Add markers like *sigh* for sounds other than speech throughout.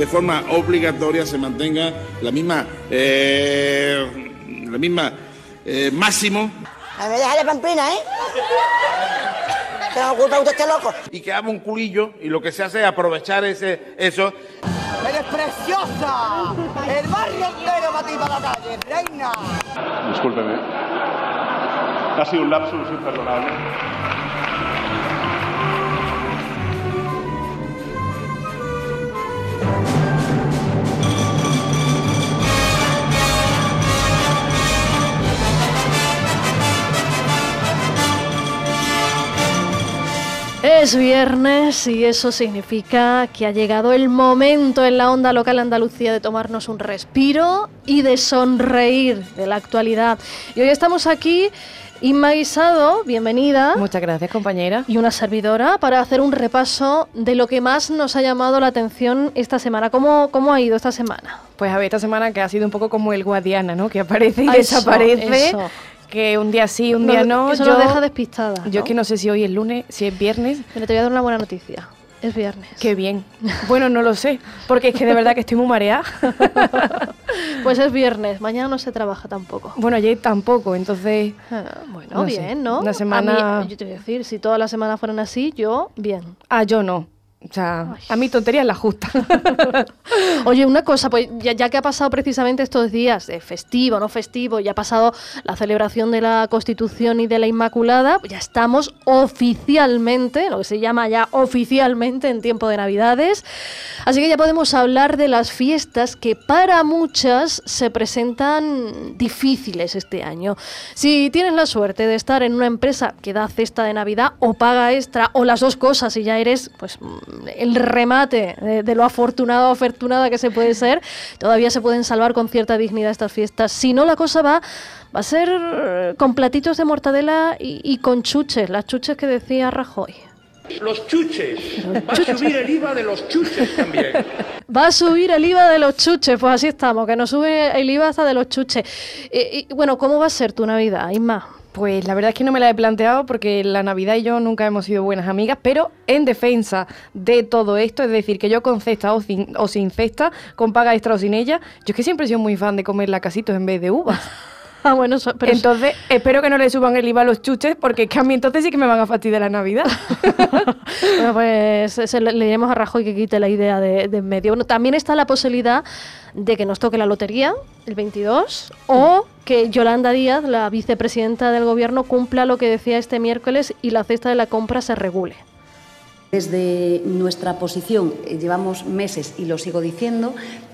de forma obligatoria se mantenga la misma, eh, la misma eh, máximo. me deja de pampina, ¿eh? ¿Qué culpa usted este loco? Y que haga un culillo y lo que se hace es aprovechar ese, eso. ¡Eres preciosa! ¡El barrio entero va a la calle, reina! Discúlpeme. Ha sido un lapsus imperdonable. Es viernes y eso significa que ha llegado el momento en la onda local Andalucía de tomarnos un respiro y de sonreír de la actualidad. Y hoy estamos aquí Inma Guisado, bienvenida. Muchas gracias, compañera. Y una servidora para hacer un repaso de lo que más nos ha llamado la atención esta semana. ¿Cómo, cómo ha ido esta semana? Pues a ver, esta semana que ha sido un poco como el Guadiana, ¿no? Que aparece y desaparece que un día sí, un día no. Eso yo, deja despistada. Yo que no sé si hoy es lunes, si es viernes. Pero te voy a dar una buena noticia. Es viernes. Qué bien. Bueno, no lo sé, porque es que de verdad que estoy muy mareada. *laughs* pues es viernes, mañana no se trabaja tampoco. Bueno, ayer tampoco, entonces... Ah, bueno, bien, ¿no? Una semana... yo te voy a decir, si todas las semanas fueran así, yo, bien. Ah, yo no. O sea, a mi tontería es la justa. *laughs* Oye, una cosa, pues ya, que ha pasado precisamente estos días de festivo, no festivo, ya ha pasado la celebración de la Constitución y de la Inmaculada, pues ya estamos oficialmente, lo que se llama ya oficialmente en tiempo de Navidades. Así que ya podemos hablar de las fiestas que para muchas se presentan difíciles este año. Si tienes la suerte de estar en una empresa que da cesta de Navidad o paga extra o las dos cosas y ya eres pues el remate de, lo afortunado o afortunada que se puede ser, todavía se pueden salvar con cierta dignidad estas fiestas. Si no, la cosa va, va a ser con platitos de mortadela y, con chuches, las chuches que decía Rajoy. Los chuches. Va a subir el IVA de los chuches también. *laughs* Va a subir el IVA de los chuches, pues así estamos, que nos sube el IVA hasta de los chuches. y, bueno, ¿cómo va a ser tu Navidad, Isma? Pues la verdad es que no me la he planteado porque la Navidad y yo nunca hemos sido buenas amigas, pero en defensa de todo esto, es decir, que yo con cesta o sin, o sin cesta, con paga extra o sin ella, yo es que siempre he sido muy fan de comer lacasitos en vez de uvas. *laughs* *laughs* Ah, bueno, pero entonces espero que no le suban el IVA a los chuches porque que a mí entonces sí que me van a fastidiar la Navidad. *laughs* bueno, pues le, diremos a Rajoy que quite la idea de, de en medio. Bueno, también está la posibilidad de que nos toque la lotería el 22 o que Yolanda Díaz, la vicepresidenta del gobierno, cumpla lo que decía este miércoles y la cesta de la compra se regule. Desde nuestra posición eh, llevamos meses y lo sigo diciendo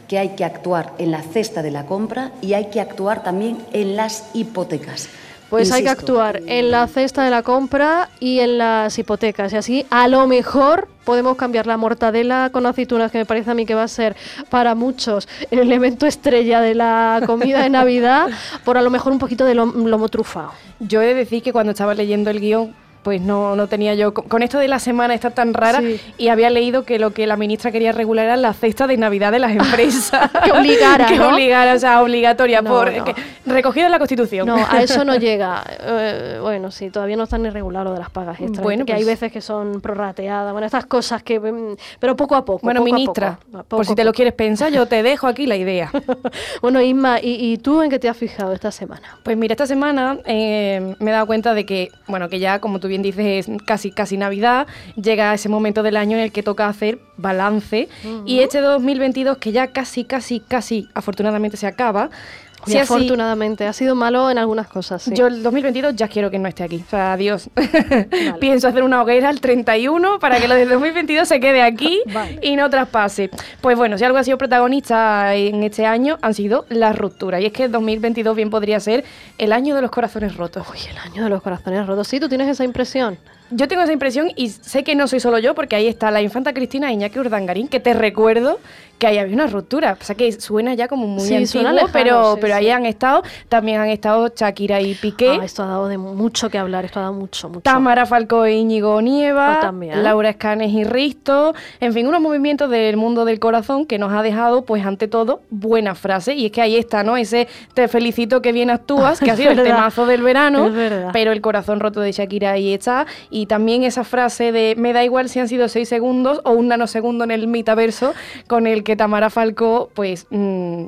que hay que actuar en la cesta de la compra y hay que actuar también en las hipotecas. Pues hay que actuar en la cesta de la compra y en las hipotecas. Y así, a lo mejor podemos cambiar la mortadela con aceitunas, que me parece a mí que va a ser para muchos el elemento estrella de la comida de Navidad, por a lo mejor un poquito de lomo trufado. Yo he de decir que cuando estaba leyendo el guion pues no, no tenía yo. Con esto de la semana está tan rara y había leído que lo que la ministra quería regular era la cesta de Navidad de las *laughs* empresas. que obligara. *laughs* que obligara, o sea, obligatoria, por, recogida en la Constitución. No, a eso no *laughs* llega. Eh, bueno, sí, todavía no están ni regulado lo de las pagas extras. Bueno, que hay pues veces que son prorrateadas. Bueno, estas cosas que. Mm, pero poco a poco. Bueno, ministra, por si te lo quieres pensar, yo te dejo aquí la idea. bueno, Isma, ¿y, tú en qué te has fijado esta semana? Pues mira, esta semana eh, me he dado cuenta de que, bueno, que ya, como tú bien dices, casi, casi Navidad, llega ese momento del año en el que toca hacer balance. Y este 2022, que ya casi, casi, casi, afortunadamente se acaba, Sí, afortunadamente. Ha sido malo en algunas cosas. Yo el 2022 ya quiero que no esté aquí. O sea, adiós. *laughs* Pienso hacer una hoguera el 31 para que lo del 2022 se quede aquí *laughs* y no traspase. Pues bueno, si algo ha sido protagonista en este año han sido las rupturas. Y es que el 2022 bien podría ser el año de los corazones rotos. Uy, el año de los corazones rotos. Sí, tú tienes esa impresión. Yo tengo esa impresión y sé que no soy solo yo, porque ahí está la infanta Cristina Iñaki Urdangarín, que te recuerdo que ahí había una ruptura. O sea que suena ya como muy antiguo, pero, pero ahí han estado, también han estado Shakira y Piqué. Ah, esto ha dado de mucho que hablar, esto ha dado mucho, mucho. Tamara Falco e Íñigo Nieva, ah, Laura Escanes y Risto, en fin, unos movimientos del mundo del corazón que nos ha dejado, pues ante todo, buena frase. Y es que ahí está, ¿no? Ese te felicito que bien actúas, que ha sido el *laughs* temazo del verano, pero el corazón roto de Shakira ahí está. y también esa frase de me da igual si han sido seis segundos o un nanosegundo en el metaverso con el que Tamara Falco pues mm,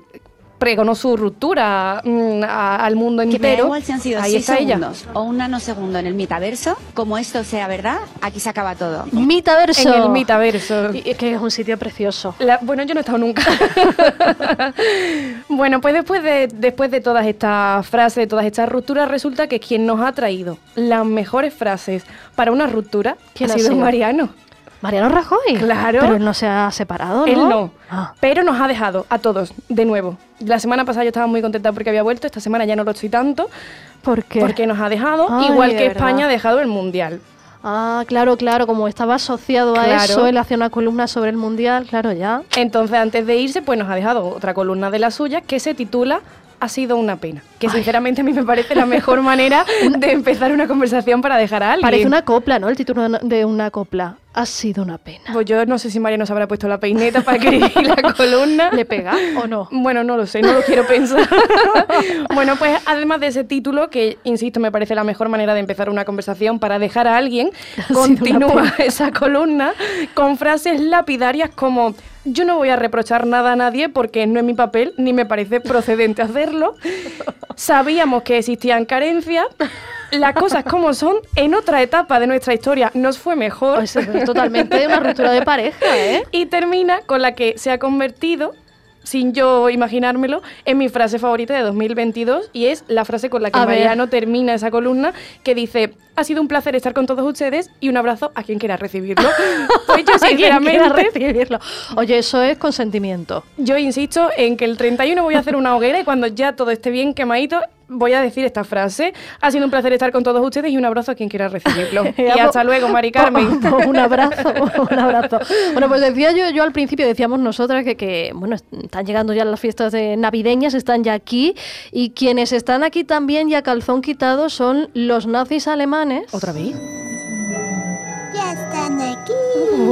pregonó su ruptura mm, a- al mundo Que me da entero. igual si han sido Ahí seis está ella. segundos o un nanosegundo en el metaverso, como esto sea verdad, aquí se acaba todo. Mitaverso. En el metaverso. Y- y que es un sitio precioso. La- bueno, yo no he estado nunca. *laughs* bueno, pues después de, después de todas estas frases, de todas estas rupturas, resulta que quien nos ha traído las mejores frases para una ruptura ¿Quién ha ha sido sido? Mariano. Mariano Rajoy. Claro. Pero él no se ha separado, ¿no? Él no. Ah. Pero nos ha dejado a todos de nuevo. La semana pasada yo estaba muy contenta porque había vuelto, esta semana ya no lo estoy tanto, ¿Por qué? porque nos ha dejado, Ay, igual que verdad. España ha dejado el Mundial. Ah, claro, claro, como estaba asociado a Claro. eso, él hacía una columna sobre el mundial, claro, ya. Entonces, antes de irse, pues nos ha dejado otra columna de la suya que se titula Ha sido una pena. Que sinceramente a mí me parece la mejor *laughs* manera de empezar una conversación para dejar a alguien. Parece una copla, ¿no? El título de una- copla. Ha sido una pena. Pues yo no sé si María nos habrá puesto la peineta para escribir *laughs* la columna. ¿Le pega o no? Bueno, no lo sé, no lo quiero pensar. *laughs* bueno, pues además de ese título, que insisto, me parece la mejor manera de empezar una conversación para dejar a alguien, continúa esa columna con frases lapidarias como yo no voy a reprochar nada a nadie porque no es mi papel ni me parece procedente hacerlo. Sabíamos que existían carencias. Las cosas como son, en otra etapa de nuestra historia nos fue mejor. Pues es totalmente una ruptura de pareja, ¿eh? Y termina con la que se ha convertido, sin yo imaginármelo, en mi frase favorita de 2022 y es la frase con la que A ver. Mariano termina esa columna que dice, ha sido un placer estar con todos ustedes y un abrazo a quien quiera recibirlo. *laughs* pues yo sinceramente, recibirlo. Oye, eso es consentimiento. yo insisto en que el 31 voy a hacer una hoguera y cuando ya todo esté bien quemadito, voy a decir esta frase. Ha sido un placer estar con todos ustedes y un abrazo a quien quiera recibirlo. *laughs* y hasta po- luego, Mari *laughs* Carmen. un abrazo, *laughs* un abrazo. Bueno, pues decía yo, yo al principio, decíamos nosotras que, que, bueno, están llegando ya las fiestas de navideñas, están ya aquí, y quienes están aquí también ya calzón quitado son los nazis alemanes. ¿Otra vez? Ya están aquí.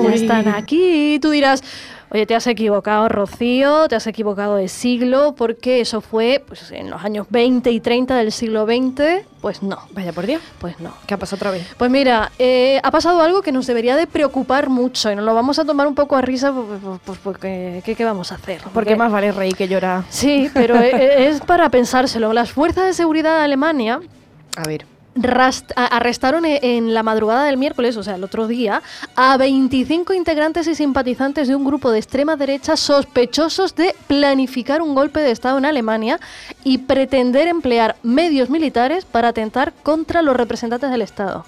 Ya están aquí. Tú dirás, oye, te has equivocado, Rocío, te has equivocado de siglo, porque eso fue pues, en los años 20 y 30 del siglo XX. Pues no, Vaya por Dios. pues no. ¿Qué ha pasado otra vez? Pues mira, eh, ha pasado algo que nos debería de preocupar mucho y nos lo vamos a tomar un poco a risa pues, pues, pues, porque ¿qué, qué vamos a hacer? Porque más vale reír que llorar. Sí, pero e- *laughs* es para pensárselo. Las fuerzas de seguridad de Alemania A ver. Arrestaron e- en la madrugada del miércoles, o sea, el otro día, a 25 integrantes y simpatizantes de un grupo de extrema derecha sospechosos de planificar un golpe de Estado en Alemania y pretender emplear medios militares para atentar contra los representantes del Estado.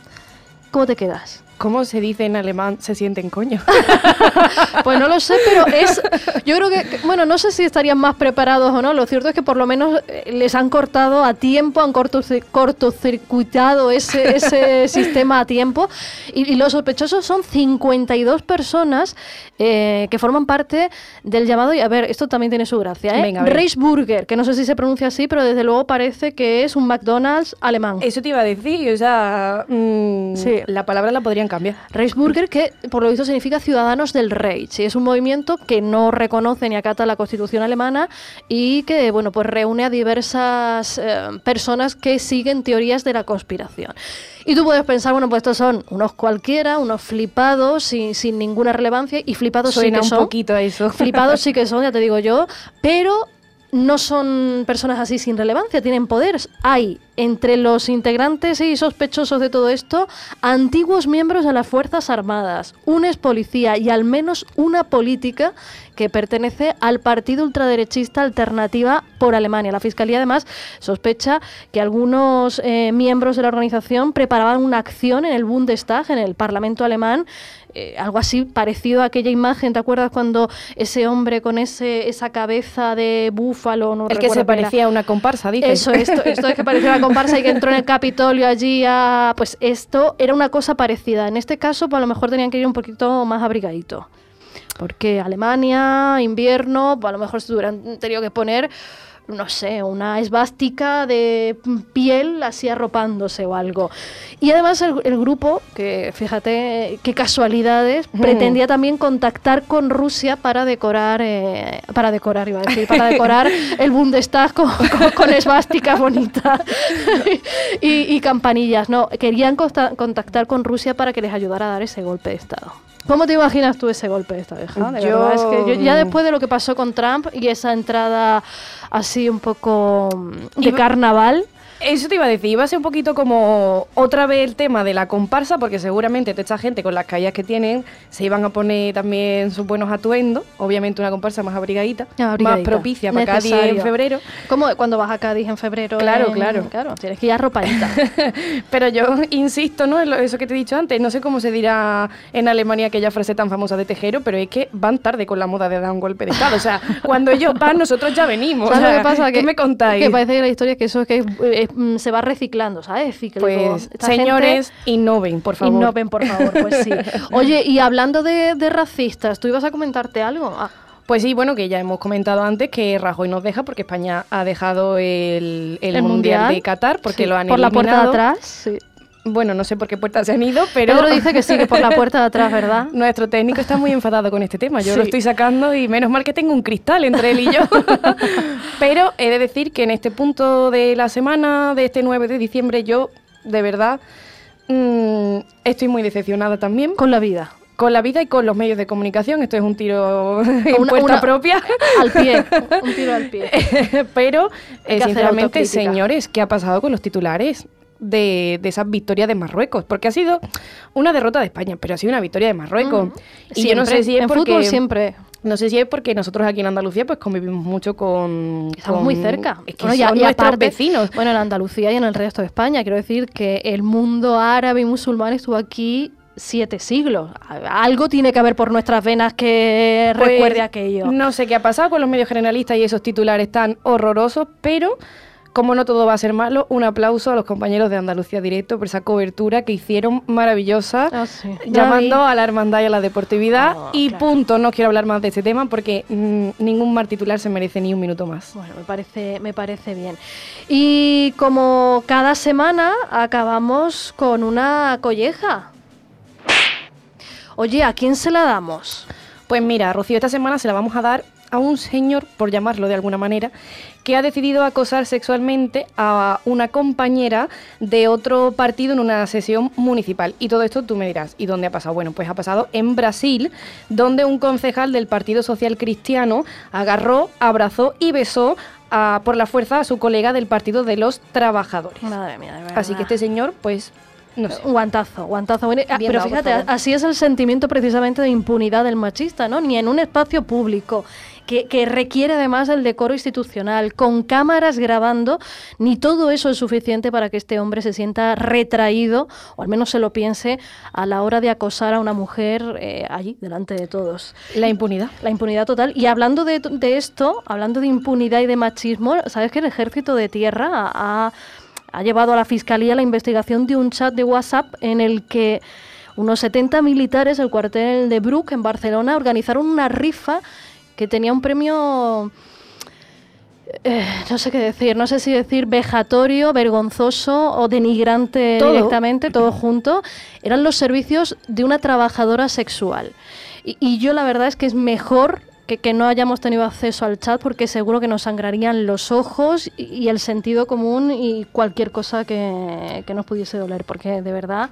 ¿Cómo te quedas? ¿Cómo se dice en alemán se sienten coño? *laughs* Pues no lo sé, pero *laughs* es. Yo creo que, bueno, no sé si estarían más preparados o no. Lo cierto es que por lo menos eh, les han cortado a tiempo, han cortocir- cortocircuitado ese, ese *laughs* sistema a tiempo. Y, y los sospechosos son 52 personas eh, que forman parte del llamado. Y a ver, esto también tiene su gracia, ¿eh? Venga. Reichsburger, que no sé si se pronuncia así, pero desde luego parece que es un McDonald's alemán. Eso te iba a decir, o sea, mm, Sí. la palabra la podrían cambiar. Reichsburger, que por lo visto significa Ciudadanos del Reich, y es un movimiento que no reconoce ni acata la Constitución alemana y que, bueno, pues reúne a diversas eh, personas que siguen teorías de la conspiración. Y tú puedes pensar, bueno, pues estos son unos cualquiera, unos flipados, sin, sin ninguna relevancia, y flipados sí que un son. poquito a eso. Flipados sí que son, ya te digo yo, pero no son personas así sin relevancia, tienen poderes. Hay entre los integrantes y sospechosos de todo esto antiguos miembros de las Fuerzas Armadas, un ex policía y al menos una política que pertenece al partido ultraderechista Alternativa por Alemania. La Fiscalía además sospecha que algunos eh, miembros de la organización preparaban una acción en el Bundestag, en el Parlamento alemán, eh, algo así parecido a aquella imagen, ¿te acuerdas cuando ese hombre con ese esa cabeza de búfalo, no El que se parecía a una comparsa, dice. Eso, esto, esto es que parecía una comparsa y que entró en el Capitolio allí a... Pues esto era una cosa parecida. En este caso, pues a lo mejor tenían que ir un poquito más abrigadito. Porque Alemania, invierno, pues a lo mejor se hubieran tenido que poner no sé, una esvástica de piel así arropándose o algo. Y además el, el grupo, que fíjate qué casualidades, pretendía también contactar con Rusia para decorar, eh, para decorar, iba a decir, para *laughs* decorar el Bundestag con, con, con esvásticas bonitas *laughs* y, y campanillas. No, querían contactar con Rusia para que les ayudara a dar ese golpe de Estado. ¿Cómo te imaginas tú ese golpe de Estado, hija? De Yo- es que yo- ya después de lo que pasó con Trump y esa entrada así un poco mm, de carnaval, Eso te iba a decir, iba a ser un poquito como otra vez el tema de la comparsa, porque seguramente toda esta gente con las calles que tienen se iban a poner también sus buenos atuendos, obviamente una comparsa más abrigadita, más Abrigadita. propicia para Cádiz en febrero. como cuando vas a Cádiz en febrero. Claro, en- claro. Claro, tienes que ir arropadita. *laughs* Pero yo insisto, ¿no? En eso que te he dicho antes, no sé cómo se dirá en Alemania aquella frase tan famosa de Tejero, pero es que van tarde con la moda de dar un golpe de Estado. O sea, cuando ellos van, nosotros ya venimos. *laughs* ¿Sabes O sea, lo que pasa? ¿Qué que, me contáis? Que parece que la historia es que eso es que eh, mm, se va reciclando, ¿sabes? Pues, señores, innoven, por favor. Innoven, por favor, pues sí. *laughs* Oye, y hablando de, de racistas, ¿tú ibas a comentarte algo? Ah, Pues sí, bueno, que ya hemos comentado antes que Rajoy nos deja porque España ha dejado el, el El mundial, Mundial, de Qatar porque sí, lo han por la puerta de eliminado. atrás, sí. Bueno, no sé por qué puerta se han ido, pero Pedro dice que sí, que por la puerta de atrás, ¿verdad? *laughs* nuestro técnico está muy enfadado con este tema. Yo Sí. lo estoy sacando y menos mal que tengo un cristal entre él y yo. *laughs* pero he de decir que en este punto de la semana, de este 9 de diciembre, yo de verdad mm, estoy muy decepcionada también. Con la vida. Con la vida y con los medios de comunicación. Esto es un tiro en Una- puerta una- propia. Al pie, un tiro al pie. *laughs* Pero, eh, sinceramente, señores, ¿qué ha pasado con los titulares de, de esa victoria de Marruecos? Porque ha sido una derrota de España, pero ha sido una victoria de Marruecos. Y yo no sé si es en porque... fútbol siempre. No sé si es porque nosotros aquí en Andalucía pues convivimos mucho con... Estamos con- muy cerca. Es que Bueno, son y nuestros aparte, vecinos. Bueno, en Andalucía y en el resto de España. Quiero decir que el mundo árabe y musulmán estuvo aquí siete siglos. Algo tiene que haber por nuestras venas que Pues, recuerde aquello. No sé qué ha pasado con los medios generalistas y esos titulares tan horrorosos, pero como no todo va a ser malo, un aplauso a los compañeros de Andalucía Directo por esa cobertura que hicieron maravillosa, Ah, sí. llamando a la hermandad y a la deportividad. Oh, y claro. punto, no quiero hablar más de este tema porque mm, ningún mar titular se merece ni un minuto más. Bueno, me parece, me parece bien. Y como cada semana acabamos con una colleja. Oye, ¿a quién se la damos? Pues mira, Rocío, esta semana se la vamos a dar a un señor, por llamarlo de alguna manera, que ha decidido acosar sexualmente a una compañera de otro partido en una sesión municipal. Y todo esto tú me dirás, ¿y dónde ha pasado? Bueno, pues ha pasado en Brasil, donde un concejal del Partido Social Cristiano agarró, abrazó y besó a- por la fuerza a su colega del Partido de los Trabajadores. Madre mía, de verdad. Así que este señor, pues, no sé. Guantazo, guantazo. Bueno, ah, Bien pero dado, fíjate, así es el sentimiento precisamente de impunidad del machista, ¿no? Ni en un espacio público, que, que requiere además el decoro institucional, con cámaras grabando, ni todo eso es suficiente para que este hombre se sienta retraído, o al menos se lo piense, a la hora de acosar a una mujer eh, allí, delante de todos. La impunidad. La impunidad total. Y hablando de, de esto, hablando de impunidad y de machismo, ¿sabes que el ejército de tierra ha, ha llevado a la fiscalía la investigación de un chat de WhatsApp en el que unos 70 militares del cuartel de Bruck en Barcelona organizaron una rifa que tenía un premio eh, no sé qué decir, no sé si decir vejatorio, vergonzoso o denigrante Todo. directamente, todo *laughs* junto, eran los servicios de una trabajadora sexual. Y, y yo la verdad es que es mejor que, que no hayamos tenido acceso al chat porque seguro que nos sangrarían los ojos y, y el sentido común y cualquier cosa que, que nos pudiese doler, porque de verdad...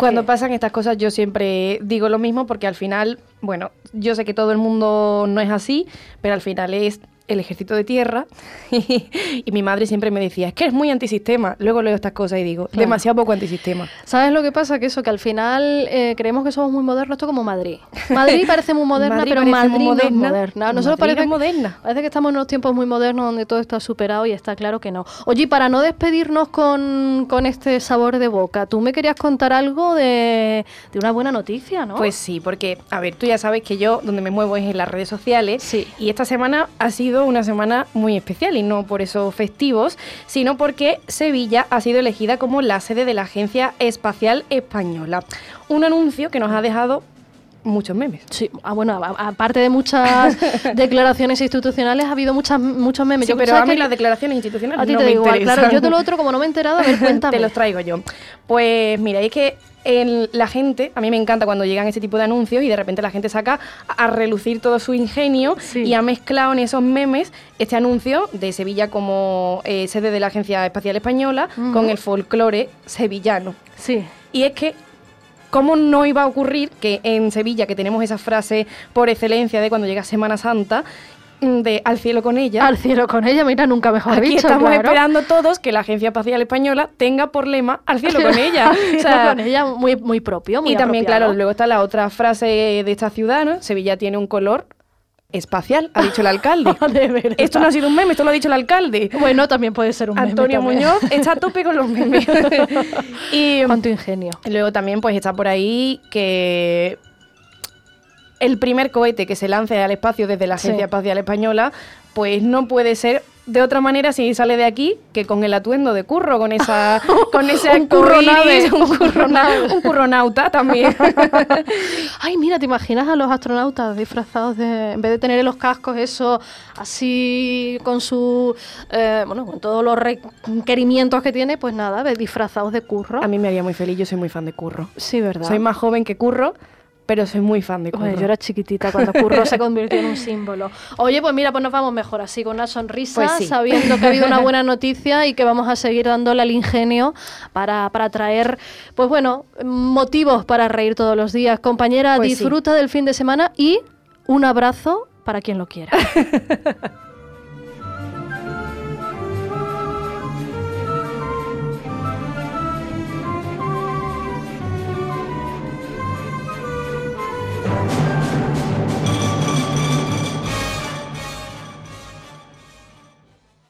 Cuando pasan estas cosas yo siempre digo lo mismo porque al final, bueno, yo sé que todo el mundo no es así, pero al final es el ejército de tierra *laughs* y, mi madre siempre me decía, es que eres muy antisistema. Luego leo estas cosas y digo, Claro. demasiado poco antisistema. ¿Sabes lo que pasa? Que eso, que al final eh, creemos que somos muy modernos, esto como Madrid. Madrid parece muy *laughs* moderna, Madrid pero Madrid muy no es moderna. Nosotros Madrid parece, moderna. parece que estamos en unos tiempos muy modernos donde todo está superado y está claro que no. Oye, para no despedirnos con, con este sabor de boca, tú me querías contar algo de, de una buena noticia, ¿no? Pues sí, porque, a ver, tú ya sabes que yo donde me muevo es en las redes sociales. Sí. Y esta semana ha sido una semana muy especial y no por eso festivos, sino porque Sevilla ha sido elegida como la sede de la Agencia Espacial Española. Un anuncio que nos ha dejado muchos memes. Sí, ah, bueno, aparte de muchas *laughs* declaraciones institucionales, ha habido muchas, muchos memes. Sí, Yo- pero ¿sabes a mí las declaraciones institucionales A ti no te me igual, claro. Yo de lo otro, como no me he enterado, a ver, *laughs* cuéntame. Te los traigo yo. Pues mira, es que el- la gente, a mí me encanta cuando llegan ese tipo de anuncios y de repente la gente saca a, a relucir todo su ingenio y ha mezclado en esos memes este anuncio de Sevilla como eh, sede de la Agencia Espacial Española con el folclore sevillano. Sí. Y es que ¿Cómo no iba a ocurrir que en Sevilla, que tenemos esa frase por excelencia de cuando llega Semana Santa, mm, de al cielo con ella? Al cielo con ella, mira, nunca mejor Aquí dicho. estamos claro. esperando todos que la Agencia Espacial Española tenga por lema al cielo con *laughs* ella. O sea, con ella, muy, muy propio, muy y también, claro, luego está la otra frase de esta ciudad, ¿no? Sevilla tiene un color espacial, ha dicho el alcalde. *laughs* Esto no ha sido un meme, esto lo ha dicho el alcalde. Bueno, también puede ser un meme Antonio. Muñoz está a tope con los memes. *laughs* y Cuánto ingenio. luego también pues está por ahí que el primer cohete que se lance al espacio desde la Sí. Agencia Espacial Española, pues no puede ser de otra manera si sale de aquí que con el atuendo de curro, con esa *laughs* con ese Un curronave. *laughs* un, currona- un curronauta también. *laughs* Ay, mira, ¿te imaginas a los astronautas disfrazados de, en vez de tener los cascos, eso, así con su, eh, bueno, con todos los requerimientos que tiene, pues nada, disfrazados de curro. A mí me haría muy feliz, yo soy muy fan de curro. Sí, ¿verdad? Soy más joven que curro, pero soy muy fan de curro. Oye, yo era chiquitita cuando Curro se convirtió en un *laughs* símbolo. Oye, pues mira, pues nos vamos mejor así, con una sonrisa, Pues sí. sabiendo que ha habido una *laughs* buena noticia y que vamos a seguir dándole al ingenio para, para traer, pues bueno, motivos para reír todos los días. Compañera, Pues sí. disfruta del fin de semana y un abrazo para quien lo quiera. *laughs*